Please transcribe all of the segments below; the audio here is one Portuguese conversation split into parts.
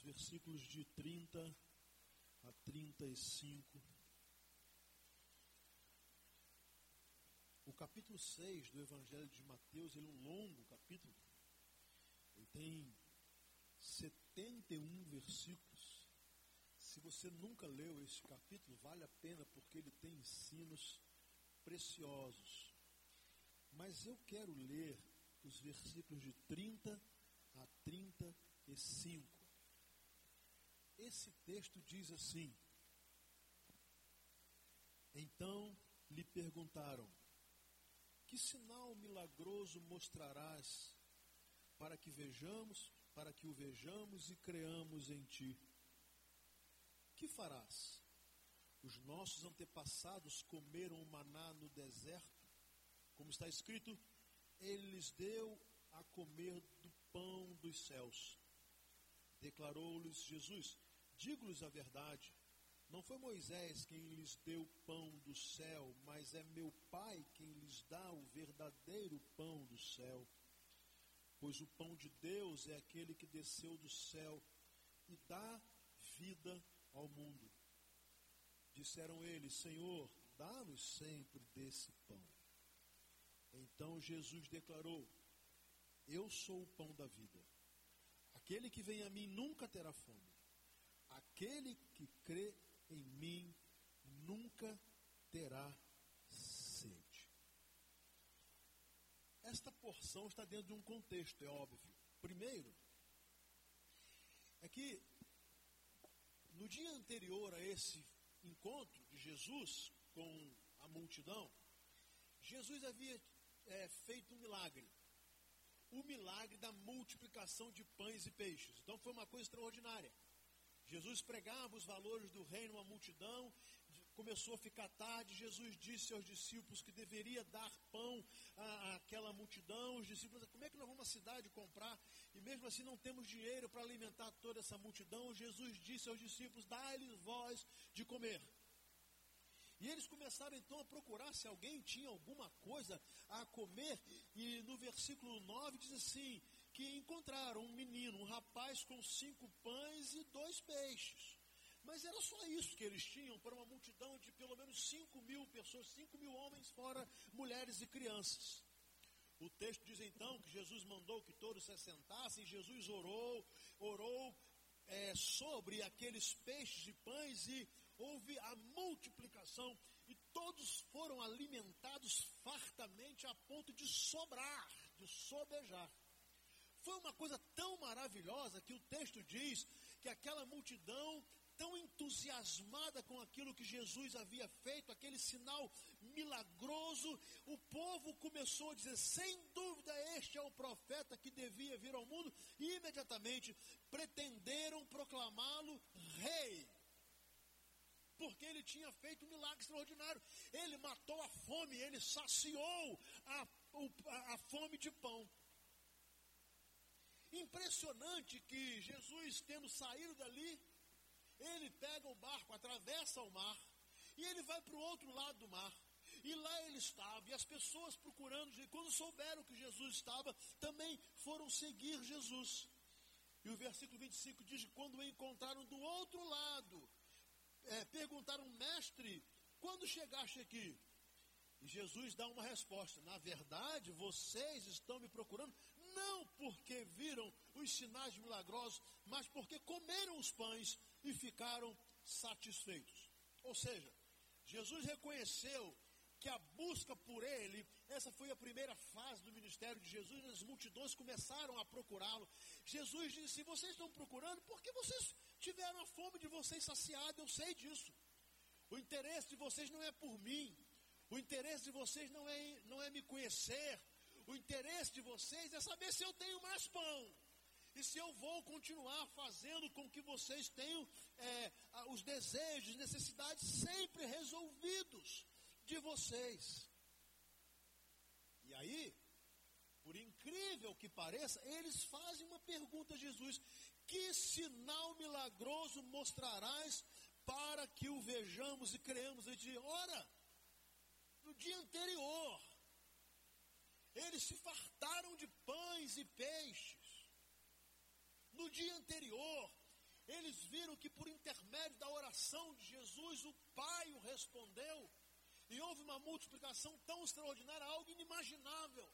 os versículos de 30 a 35. O capítulo 6 do Evangelho de Mateus, ele é um longo capítulo. Ele tem 71 versículos. Se você nunca leu este capítulo, vale a pena porque ele tem ensinos preciosos. Mas eu quero ler os versículos de 30 a 35. Esse texto diz assim: Então lhe perguntaram: Que sinal milagroso mostrarás para que vejamos, para que o vejamos e creamos em ti? Que farás? Os nossos antepassados comeram o maná no deserto, como está escrito: Ele lhes deu a comer do pão dos céus. Declarou-lhes Jesus: Digo-lhes a verdade. Não foi Moisés quem lhes deu pão do céu, mas é meu Pai quem lhes dá o verdadeiro pão do céu. Pois o pão de Deus é aquele que desceu do céu e dá vida ao mundo. Disseram eles: Senhor, dá-nos sempre desse pão. Então Jesus declarou: Eu sou o pão da vida. Aquele que vem a mim nunca terá fome. Aquele que crê em mim nunca terá sede. Esta porção está dentro de um contexto, é óbvio. Primeiro, é que no dia anterior a esse encontro de Jesus com a multidão, Jesus havia é, feito um milagre. O milagre da multiplicação de pães e peixes. Então foi uma coisa extraordinária. Jesus pregava os valores do reino à multidão, começou a ficar tarde. Jesus disse aos discípulos que deveria dar pão à, àquela multidão. Os discípulos, como é que nós vamos à cidade comprar? E mesmo assim não temos dinheiro para alimentar toda essa multidão. Jesus disse aos discípulos: dá-lhes voz de comer. E eles começaram então a procurar se alguém tinha alguma coisa a comer. E no versículo 9 diz assim: que encontraram um menino, um rapaz com cinco pães e dois peixes. Mas era só isso que eles tinham para uma multidão de pelo menos cinco mil pessoas, cinco mil homens, fora mulheres e crianças. O texto diz então que Jesus mandou que todos se assentassem, Jesus orou, orou é, sobre aqueles peixes e pães e houve a multiplicação e todos foram alimentados fartamente a ponto de sobrar, de sobejar. Foi uma coisa tão maravilhosa que o texto diz que aquela multidão, tão entusiasmada com aquilo que Jesus havia feito, aquele sinal milagroso, o povo começou a dizer: sem dúvida, este é o profeta que devia vir ao mundo, e imediatamente pretenderam proclamá-lo rei. Porque ele tinha feito um milagre extraordinário. Ele matou a fome, ele saciou a, a, a fome de pão. Impressionante que Jesus, tendo saído dali, ele pega o barco, atravessa o mar, e ele vai para o outro lado do mar. E lá ele estava, e as pessoas procurando, e quando souberam que Jesus estava, também foram seguir Jesus. E o versículo 25 diz: quando o encontraram do outro lado, é, perguntaram, mestre, quando chegaste aqui? E Jesus dá uma resposta: na verdade, vocês estão me procurando não porque viram os sinais milagrosos, mas porque comeram os pães e ficaram satisfeitos. Ou seja, Jesus reconheceu que a busca por ele, essa foi a primeira fase do ministério de Jesus, as multidões começaram a procurá-lo. Jesus disse: se vocês estão procurando, porque vocês tiveram a fome de vocês saciada, eu sei disso. O interesse de vocês não é por mim, o interesse de vocês não é, não é me conhecer, o interesse de vocês é saber se eu tenho mais pão. E se eu vou continuar fazendo com que vocês tenham é, os desejos, necessidades sempre resolvidos de vocês. E aí, por incrível que pareça, eles fazem uma pergunta a Jesus: Que sinal milagroso mostrarás para que o vejamos e creamos? Ele diz: Ora, no dia anterior, eles se fartaram de pães e peixes. No dia anterior, eles viram que por intermédio da oração de Jesus, o Pai o respondeu. E houve uma multiplicação tão extraordinária, algo inimaginável.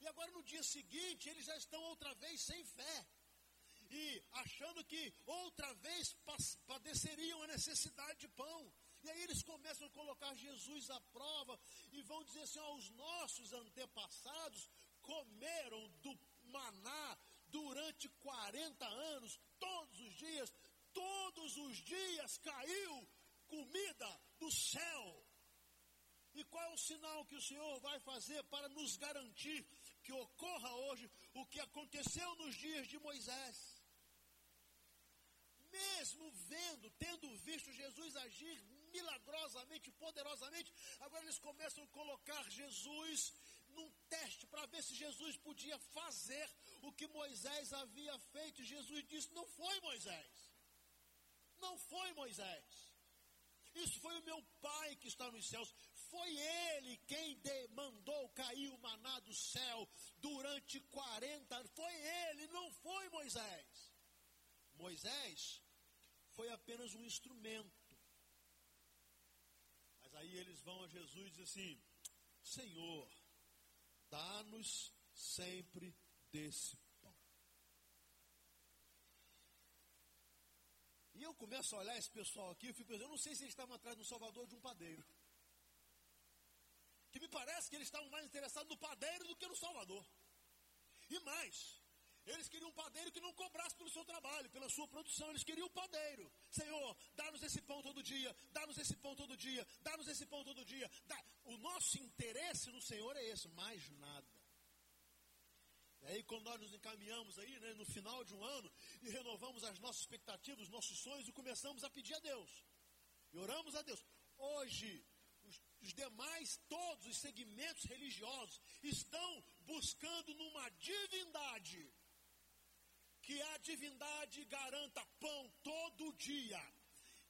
E agora no dia seguinte, eles já estão outra vez sem fé. E achando que outra vez padeceriam a necessidade de pão. E aí eles começam a colocar Jesus à prova e vão dizer assim: ó, os nossos antepassados comeram do maná durante 40 anos, todos os dias, todos os dias caiu comida do céu. E qual é o sinal que o Senhor vai fazer para nos garantir que ocorra hoje o que aconteceu nos dias de Moisés? Mesmo vendo, tendo visto Jesus agir milagrosamente, poderosamente, agora eles começam a colocar Jesus num teste para ver se Jesus podia fazer o que Moisés havia feito. E Jesus disse: Não foi Moisés. Não foi Moisés. Isso foi o meu Pai que está nos céus. Foi Ele quem mandou cair o maná do céu durante 40 anos. Foi Ele, não foi Moisés. Moisés foi apenas um instrumento. Aí eles vão a Jesus e dizem assim: Senhor, dá-nos sempre desse pão. E eu começo a olhar esse pessoal aqui, eu fico pensando, eu não sei se eles estavam atrás do Salvador de um padeiro. Que me parece que eles estavam mais interessados no padeiro do que no Salvador. E mais, eles queriam um padeiro que não cobrasse pelo seu trabalho, pela sua produção. Eles queriam um padeiro. Senhor, dá-nos esse pão todo dia, dá-nos esse pão todo dia, dá-nos esse pão todo dia. Dá. O nosso interesse no Senhor é esse, mais nada. E aí, quando nós nos encaminhamos aí, né, no final de um ano, e renovamos as nossas expectativas, os nossos sonhos, e começamos a pedir a Deus. E oramos a Deus. Hoje, os, demais, todos os segmentos religiosos, estão buscando numa divindade que a divindade garanta pão todo dia.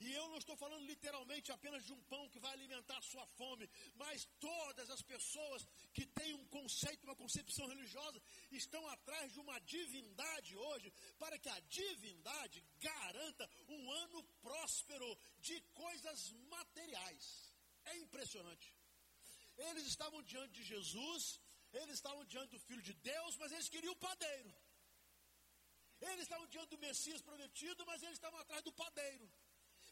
E eu não estou falando literalmente apenas de um pão que vai alimentar a sua fome, mas todas as pessoas que têm um conceito, uma concepção religiosa, estão atrás de uma divindade hoje, para que a divindade garanta um ano próspero de coisas materiais. É impressionante. Eles estavam diante de Jesus, eles estavam diante do Filho de Deus, mas eles queriam o padeiro. Eles estavam diante do Messias prometido, mas eles estavam atrás do padeiro.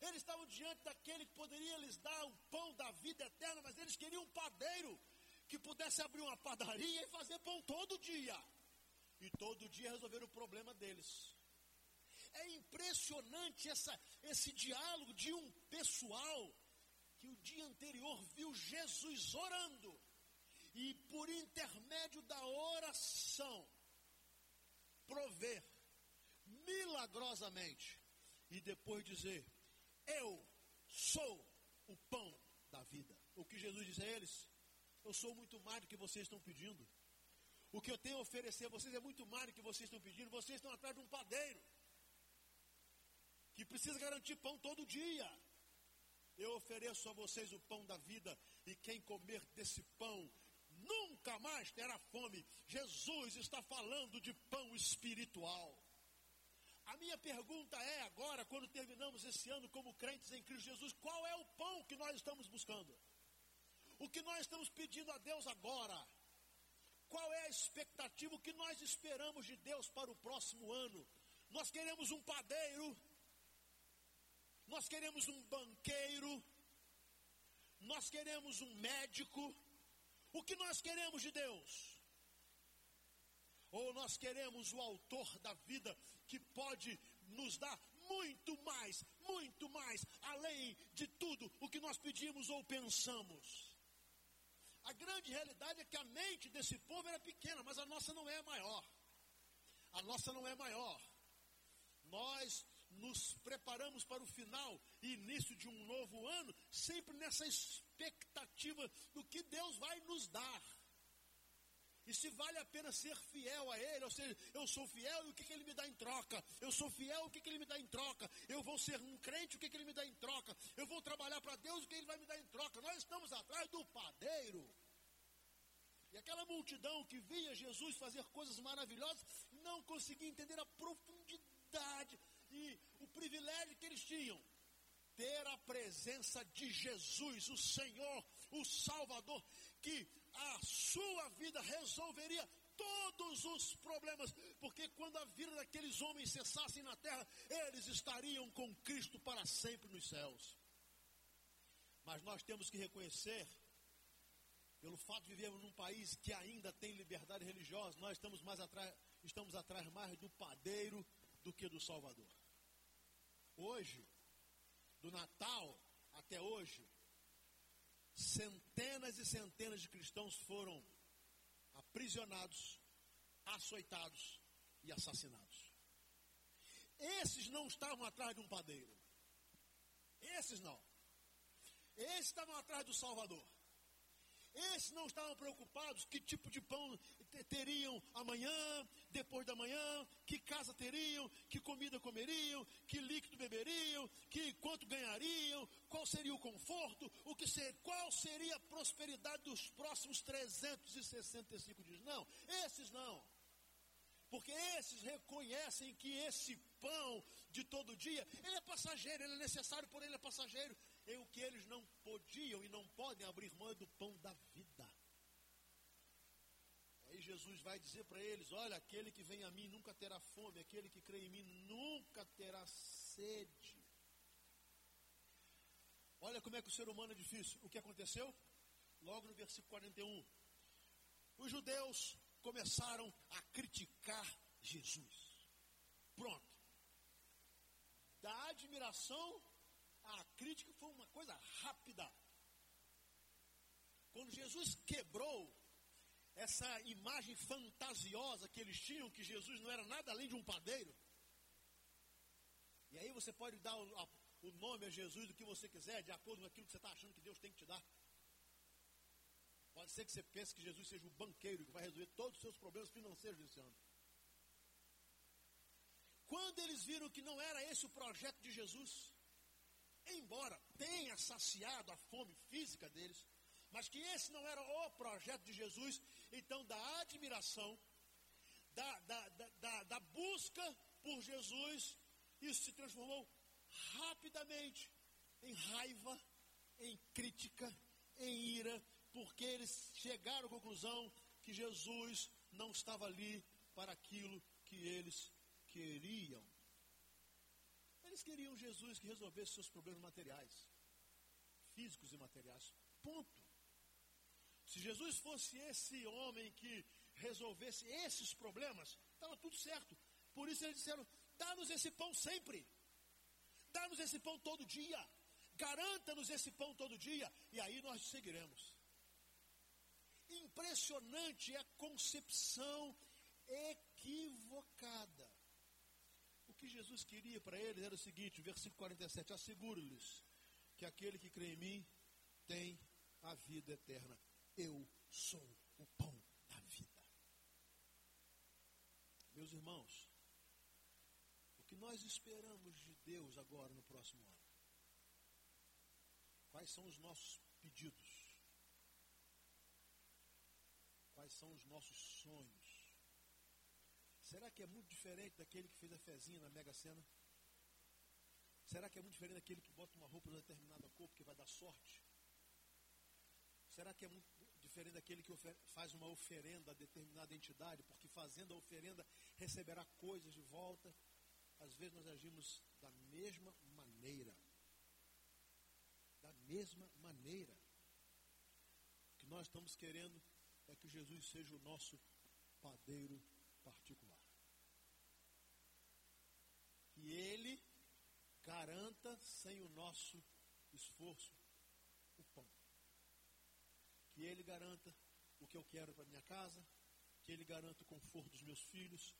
Eles estavam diante daquele que poderia lhes dar o pão da vida eterna, mas eles queriam um padeiro que pudesse abrir uma padaria e fazer pão todo dia. E todo dia resolver o problema deles. É impressionante essa, esse diálogo de um pessoal que o dia anterior viu Jesus orando. E por intermédio da oração, prover milagrosamente e depois dizer: Eu sou o pão da vida. O que Jesus diz a eles: Eu sou muito mais do que vocês estão pedindo. O que eu tenho a oferecer a vocês é muito mais do que vocês estão pedindo. Vocês estão atrás de um padeiro que precisa garantir pão todo dia. Eu ofereço a vocês o pão da vida, e quem comer desse pão nunca mais terá fome. Jesus está falando de pão espiritual. A minha pergunta é agora, quando terminamos esse ano como crentes em Cristo Jesus, qual é o pão que nós estamos buscando? O que nós estamos pedindo a Deus agora? Qual é a expectativa, o que nós esperamos de Deus para o próximo ano? Nós queremos um padeiro, nós queremos um banqueiro, nós queremos um médico. O que nós queremos de Deus? Ou nós queremos o autor da vida que pode nos dar muito mais, muito mais, além de tudo o que nós pedimos ou pensamos. A grande realidade é que a mente desse povo era pequena, mas a nossa não é maior. A nossa não é maior. Nós nos preparamos para o final e início de um novo ano, sempre nessa expectativa do que Deus vai nos dar. E se vale a pena ser fiel a Ele, ou seja, eu sou fiel e o que, que Ele me dá em troca? Eu sou fiel, o que, que Ele me dá em troca? Eu vou ser um crente, o que, que Ele me dá em troca? Eu vou trabalhar para Deus, o que Ele vai me dar em troca? Nós estamos atrás do padeiro. E aquela multidão que via Jesus fazer coisas maravilhosas, não conseguia entender a profundidade e o privilégio que eles tinham ter a presença de Jesus, o Senhor, o Salvador, que a sua vida resolveria todos os problemas, porque quando a vida daqueles homens cessasse na terra, eles estariam com Cristo para sempre nos céus. Mas nós temos que reconhecer, pelo fato de vivermos num país que ainda tem liberdade religiosa, nós estamos mais atrás, estamos atrás mais do padeiro do que do Salvador. Hoje, do Natal até hoje, centenas e centenas de cristãos foram aprisionados, açoitados e assassinados. Esses não estavam atrás de um padeiro. Esses não. Esses estavam atrás do Salvador. Esses não estavam preocupados que tipo de pão teriam amanhã, depois da manhã, que casa teriam, que comida comeriam, que líquido beberiam, que quanto ganhariam, qual seria o conforto, o que ser, qual seria a prosperidade dos próximos 365 dias. Não, esses não. Porque esses reconhecem que esse pão de todo dia, ele é passageiro, ele é necessário, porém ele é passageiro. E o que eles não podiam e não podem abrir mão é do pão da vida. Jesus vai dizer para eles: Olha, aquele que vem a mim nunca terá fome, aquele que crê em mim nunca terá sede. Olha como é que o ser humano é difícil. O que aconteceu? Logo no versículo 41. Os judeus começaram a criticar Jesus. Pronto. Da admiração a crítica foi uma coisa rápida. Quando Jesus quebrou essa imagem fantasiosa que eles tinham, que Jesus não era nada além de um padeiro. E aí você pode dar o, a, o nome a Jesus do que você quiser, de acordo com aquilo que você está achando que Deus tem que te dar. Pode ser que você pense que Jesus seja o banqueiro que vai resolver todos os seus problemas financeiros desse ano. Quando eles viram que não era esse o projeto de Jesus, embora tenha saciado a fome física deles, mas que esse não era o projeto de Jesus, então da admiração, da, da, da, da, busca por Jesus, isso se transformou rapidamente em raiva, em crítica, em ira, porque eles chegaram à conclusão que Jesus não estava ali para aquilo que eles queriam. Eles queriam Jesus que resolvesse seus problemas materiais, físicos e materiais. Ponto. Se Jesus fosse esse homem que resolvesse esses problemas, estava tudo certo. Por isso eles disseram: dá-nos esse pão sempre. Dá-nos esse pão todo dia. Garanta-nos esse pão todo dia. E aí nós seguiremos. Impressionante é a concepção equivocada que Jesus queria para eles era o seguinte, versículo 47, asseguro-lhes que aquele que crê em mim tem a vida eterna. Eu sou o pão da vida. Meus irmãos, o que nós esperamos de Deus agora no próximo ano? Quais são os nossos pedidos? Quais são os nossos sonhos? Será que é muito diferente daquele que fez a fezinha na Mega Sena? Será que é muito diferente daquele que bota uma roupa de determinada cor porque vai dar sorte? Será que é muito diferente daquele que faz uma oferenda a determinada entidade, porque fazendo a oferenda receberá coisas de volta? Às vezes nós agimos da mesma maneira. Da mesma maneira. O que nós estamos querendo é que Jesus seja o nosso padeiro particular que Ele garanta, sem o nosso esforço. Ele garanta o que eu quero para minha casa, que Ele garanta o conforto dos meus filhos,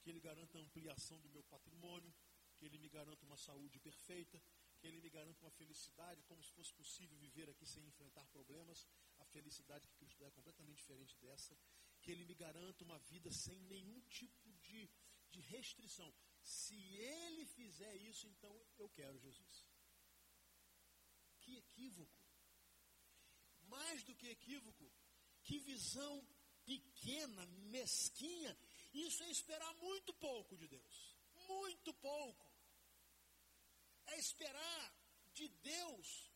que Ele garanta a ampliação do meu patrimônio, que Ele me garanta uma saúde perfeita, que Ele me garanta uma felicidade, como se fosse possível viver aqui sem enfrentar problemas. A felicidade que Cristo é completamente diferente dessa. Que Ele me garanta uma vida sem nenhum tipo de, de restrição. Se ele fizer isso, então eu quero Jesus. Que equívoco. Mais do que equívoco, que visão pequena, mesquinha. Isso é esperar muito pouco de Deus. Muito pouco. é esperar de Deus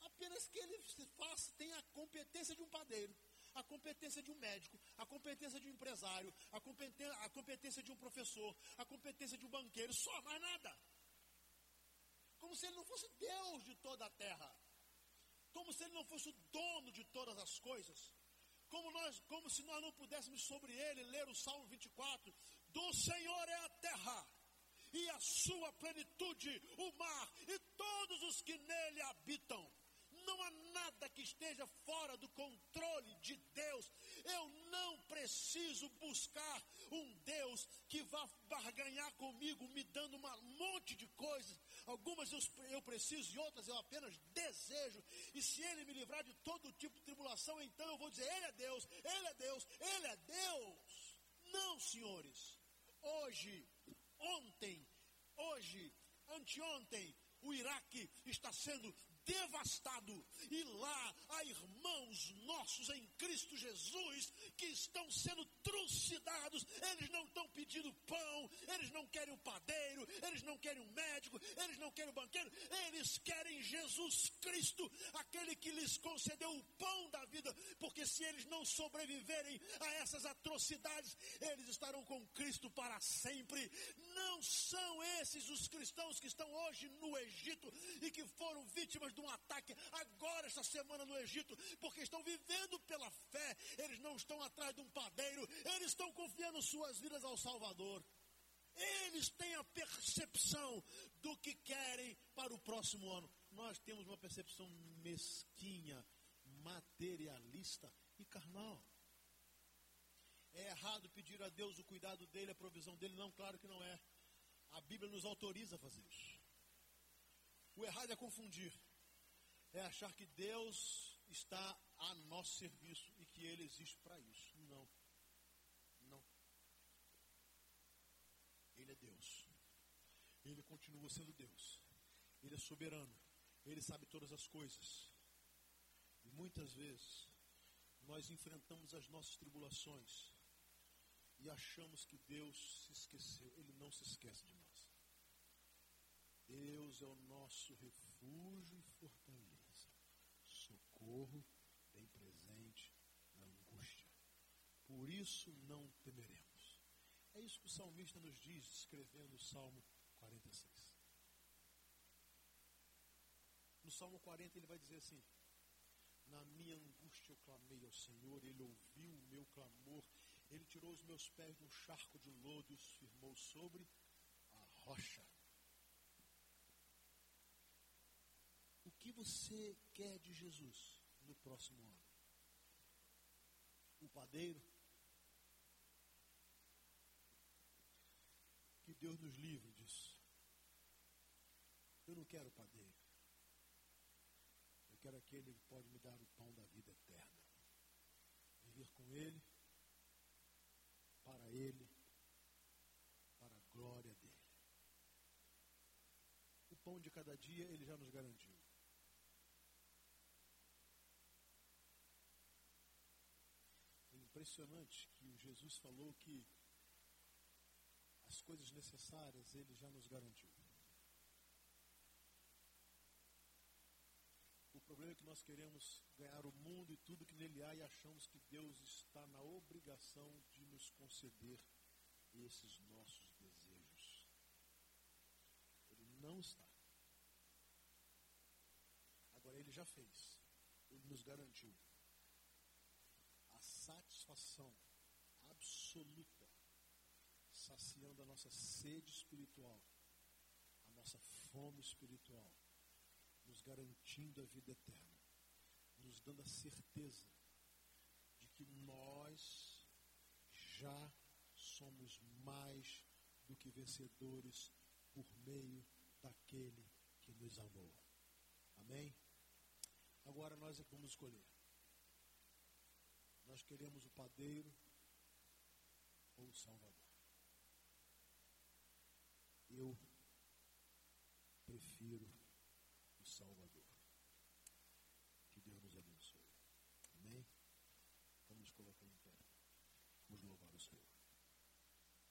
apenas que ele faça, tenha a competência de um padeiro, a competência de um médico, a competência de um empresário, a competência, a competência de um professor, a competência de um banqueiro, só mais nada. Como se ele não fosse Deus de toda a terra. Como se ele não fosse o dono de todas as coisas. Como, nós, como se nós não pudéssemos sobre ele ler o Salmo 24: Do Senhor é a terra e a sua plenitude, o mar e todos os que nele habitam. Não há nada que esteja fora do controle de Deus. Eu não preciso buscar um Deus que vá barganhar comigo, me dando um monte de coisas. Algumas eu, preciso e outras eu apenas desejo. E se Ele me livrar de todo tipo de tribulação, então eu vou dizer: Ele é Deus, Ele é Deus, Ele é Deus. Não, senhores. Hoje, ontem, hoje, anteontem, o Iraque está sendo devastado. E lá há irmãos nossos em Cristo Jesus que estão sendo trucidados. Eles não estão pedindo pão, eles não querem um padeiro, eles não querem um médico, eles não querem um banqueiro, eles querem Jesus Cristo, aquele que lhes concedeu o pão da vida. Porque se eles não sobreviverem a essas atrocidades, eles estarão com Cristo para sempre. Não são esses os cristãos que estão hoje no Egito e que foram vítimas de um ataque agora, esta semana no Egito, porque estão vivendo pela fé, eles não estão atrás de um padeiro, eles estão confiando suas vidas ao Salvador. Eles têm a percepção do que querem para o próximo ano. Nós temos uma percepção mesquinha, materialista e carnal. É errado pedir a Deus o cuidado dele, a provisão dele? Não, claro que não é. A Bíblia nos autoriza a fazer isso. O errado é confundir é achar que Deus está a nosso serviço e que Ele existe para isso. Não. Não. Ele é Deus. Ele continua sendo Deus. Ele é soberano. Ele sabe todas as coisas. E muitas vezes nós enfrentamos as nossas tribulações e achamos que Deus se esqueceu. Ele não se esquece de nós. Deus é o nosso refúgio e fortaleza socorro bem presente na angústia. Por isso não temeremos. É isso que o salmista nos diz, escrevendo o Salmo 46. No Salmo 40 ele vai dizer assim: Na minha angústia eu clamei ao Senhor, ele ouviu o meu clamor, ele tirou os meus pés no charco de lodo e os firmou sobre a rocha. O que você quer de Jesus? no próximo ano. O padeiro. Que Deus nos livre disso. Eu não quero o padeiro. Eu quero aquele que pode me dar o pão da vida eterna. Viver com Ele, para Ele, para a glória dele. O pão de cada dia Ele já nos garantiu. impressionante que Jesus falou que coisas necessárias ele já nos garantiu. O problema é que nós queremos ganhar o mundo e tudo que nele há e achamos que Deus está na obrigação de nos conceder esses nossos desejos. Ele não está. Agora ele já fez. Ele nos garantiu satisfação absoluta, saciando a nossa sede espiritual, a nossa fome espiritual, nos garantindo a vida eterna, nos dando a certeza de que nós já somos mais do que vencedores por meio daquele que nos amou. Amém? Agora nós é que vamos escolher. Nós queremos o padeiro ou o salvador. Eu prefiro o salvador.